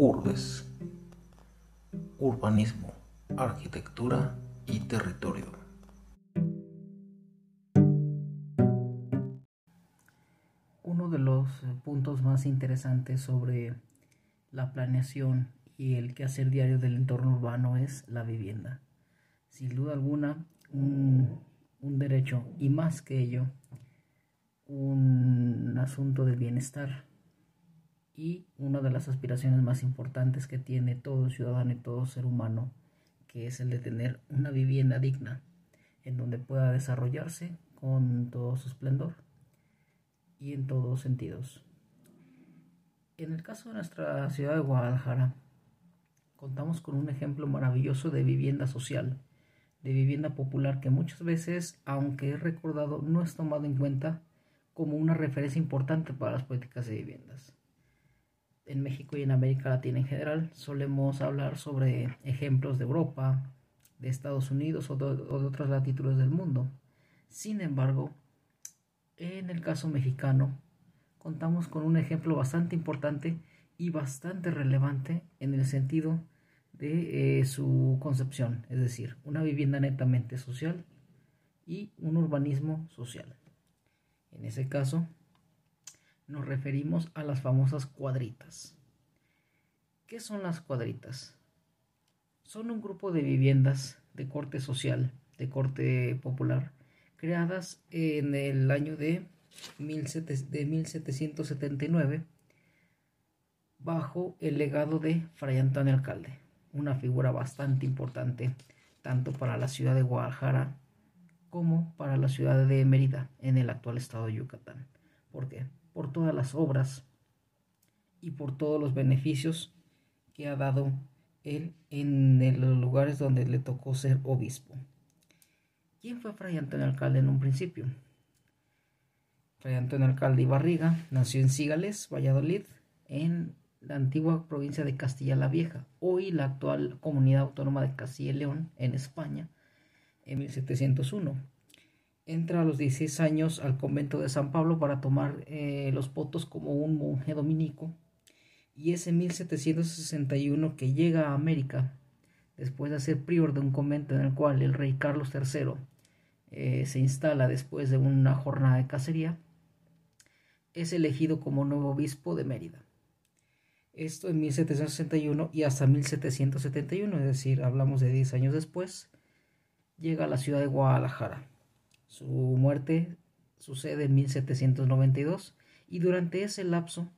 Urbes. Urbanismo, arquitectura y territorio. Uno de los puntos más interesantes sobre la planeación y el quehacer diario del entorno urbano es la vivienda. Sin duda alguna, un, un derecho y más que ello, un asunto de bienestar y una de las aspiraciones más importantes que tiene todo ciudadano y todo ser humano, que es el de tener una vivienda digna en donde pueda desarrollarse con todo su esplendor y en todos sentidos. En el caso de nuestra ciudad de Guadalajara, contamos con un ejemplo maravilloso de vivienda social, de vivienda popular que muchas veces, aunque es recordado, no es tomado en cuenta como una referencia importante para las políticas de viviendas. En México y en América Latina en general solemos hablar sobre ejemplos de Europa, de Estados Unidos o de, otras latitudes del mundo. Sin embargo, en el caso mexicano, contamos con un ejemplo bastante importante y bastante relevante en el sentido de eh, su concepción, es decir, una vivienda netamente social y un urbanismo social. En ese caso, nos referimos a las famosas cuadritas. ¿Qué son las cuadritas? Son un grupo de viviendas de corte social, de corte popular, creadas en el año de, 1779 bajo el legado de Fray Antonio Alcalde, una figura bastante importante tanto para la ciudad de Guadalajara como para la ciudad de Mérida en el actual estado de Yucatán. ¿Por qué? Por todas las obras y por todos los beneficios que ha dado él en los lugares donde le tocó ser obispo. ¿Quién fue Fray Antonio Alcalde en un principio? Fray Antonio Alcalde y Barriga nació en Cigales, Valladolid, en la antigua provincia de Castilla la Vieja, hoy la actual comunidad autónoma de Castilla y León, en España, en 1701. Entra a los 16 años al convento de San Pablo para tomar eh, los votos como un monje dominico y es en 1761 que llega a América después de ser prior de un convento en el cual el rey Carlos III eh, se instala después de una jornada de cacería, es elegido como nuevo obispo de Mérida. Esto en 1761 y hasta 1771, es decir, hablamos de 10 años después, llega a la ciudad de Guadalajara. Su muerte sucede en 1792 y durante ese lapso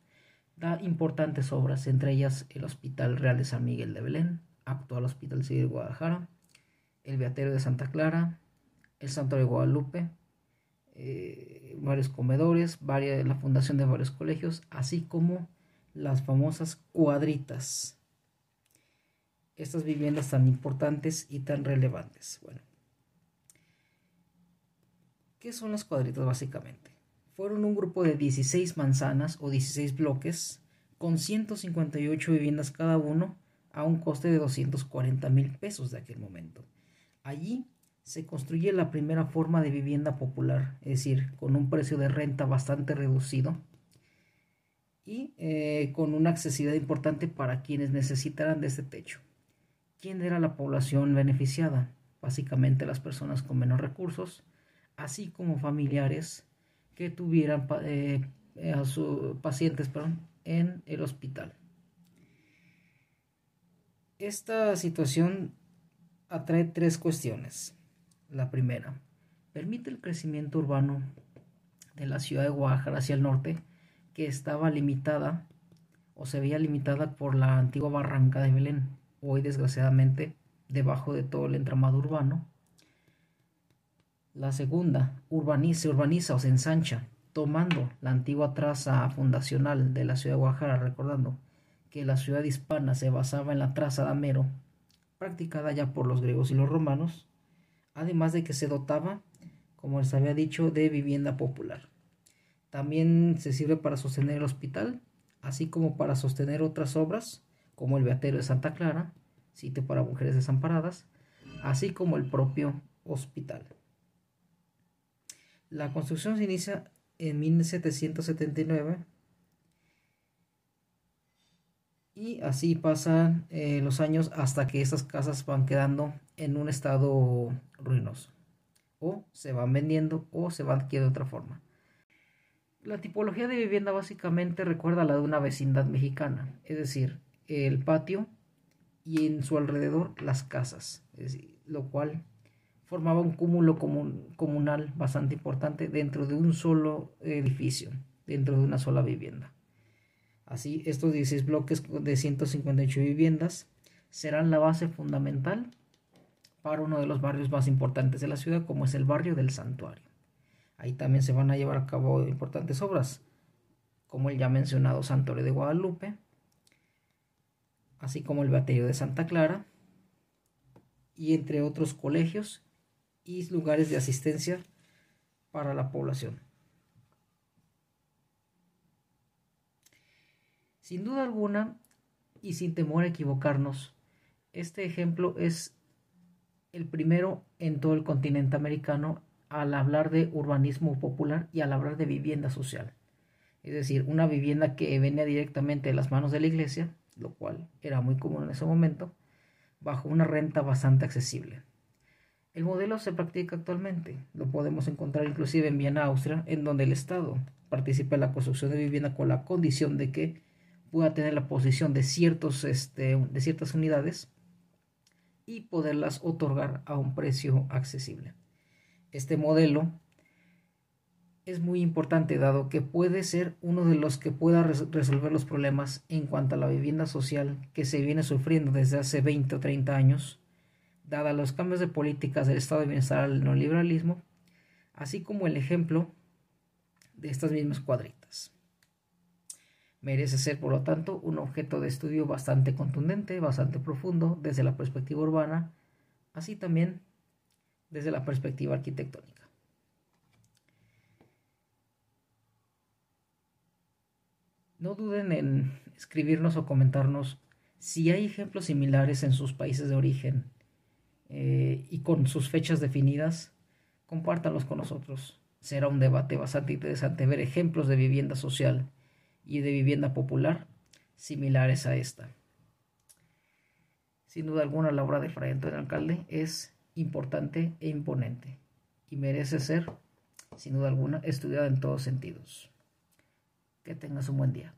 da importantes obras, entre ellas el Hospital Real de San Miguel de Belén, actual Hospital Civil de Guadalajara, el Beaterio de Santa Clara, el Santuario de Guadalupe, eh, varios comedores, varias, la fundación de varios colegios, así como las famosas cuadritas. Estas viviendas tan importantes y tan relevantes. Bueno, ¿Qué son las cuadritas básicamente? Fueron un grupo de 16 manzanas o 16 bloques con 158 viviendas cada uno a un coste de 240 mil pesos de aquel momento. Allí se construye la primera forma de vivienda popular, es decir, con un precio de renta bastante reducido y eh, con una accesibilidad importante para quienes necesitaran de este techo. ¿Quién era la población beneficiada? Básicamente las personas con menos recursos, así como familiares que tuvieran eh, a sus pacientes en el hospital. Esta situación atrae tres cuestiones. La primera, permite el crecimiento urbano de la ciudad de Guadalajara hacia el norte, que estaba limitada o se veía limitada por la antigua barranca de Belén, hoy desgraciadamente debajo de todo el entramado urbano la segunda, urbaniza, se urbaniza o se ensancha, tomando la antigua traza fundacional de la ciudad de Guadalajara, recordando que la ciudad hispana se basaba en la traza de Amero, practicada ya por los griegos y los romanos, además de que se dotaba, como les había dicho, de vivienda popular. También se sirve para sostener el hospital, así como para sostener otras obras, como el Beaterio de Santa Clara, sitio para mujeres desamparadas, así como el propio hospital. La construcción se inicia en 1779 Y así pasan eh, los años hasta que estas casas van quedando en un estado ruinoso. O se van vendiendo o se van adquiriendo de otra forma. La tipología de vivienda básicamente recuerda a la de una vecindad mexicana, es decir, el patio y en su alrededor las casas, lo cual formaba un cúmulo comunal bastante importante dentro de un solo edificio, dentro de una sola vivienda. Así, estos 16 bloques de 158 viviendas serán la base fundamental para uno de los barrios más importantes de la ciudad, como es el barrio del Santuario. Ahí también se van a llevar a cabo importantes obras, como el ya mencionado Santuario de Guadalupe, así como el Baterio de Santa Clara, y entre otros colegios y lugares de asistencia para la población. Sin duda alguna, y sin temor a equivocarnos, este ejemplo es el primero en todo el continente americano al hablar de urbanismo popular y al hablar de vivienda social. Es decir, una vivienda que venía directamente de las manos de la iglesia, lo cual era muy común en ese momento, bajo una renta bastante accesible. El modelo se practica actualmente, lo podemos encontrar inclusive en Viena, Austria, en donde el Estado participa en la construcción de vivienda con la condición de que pueda tener la posición de, ciertos, este, de ciertas unidades y poderlas otorgar a un precio accesible. Este modelo es muy importante dado que puede ser uno de los que pueda resolver los problemas en cuanto a la vivienda social que se viene sufriendo desde hace 20 o 30 años, dada los cambios de políticas del estado de bienestar al neoliberalismo, así como el ejemplo de estas mismas cuadritas. Merece ser, por lo tanto, un objeto de estudio bastante contundente, bastante profundo desde la perspectiva urbana, así también desde la perspectiva arquitectónica. No duden en escribirnos o comentarnos si hay ejemplos similares en sus países de origen eh, y con sus fechas definidas, compártanlos con nosotros. Será un debate bastante interesante ver ejemplos de vivienda social y de vivienda popular similares a esta. Sin duda alguna, la obra de Fray Antonio Alcalde es importante e imponente y merece ser, sin duda alguna, estudiada en todos sentidos. Que tengas un buen día.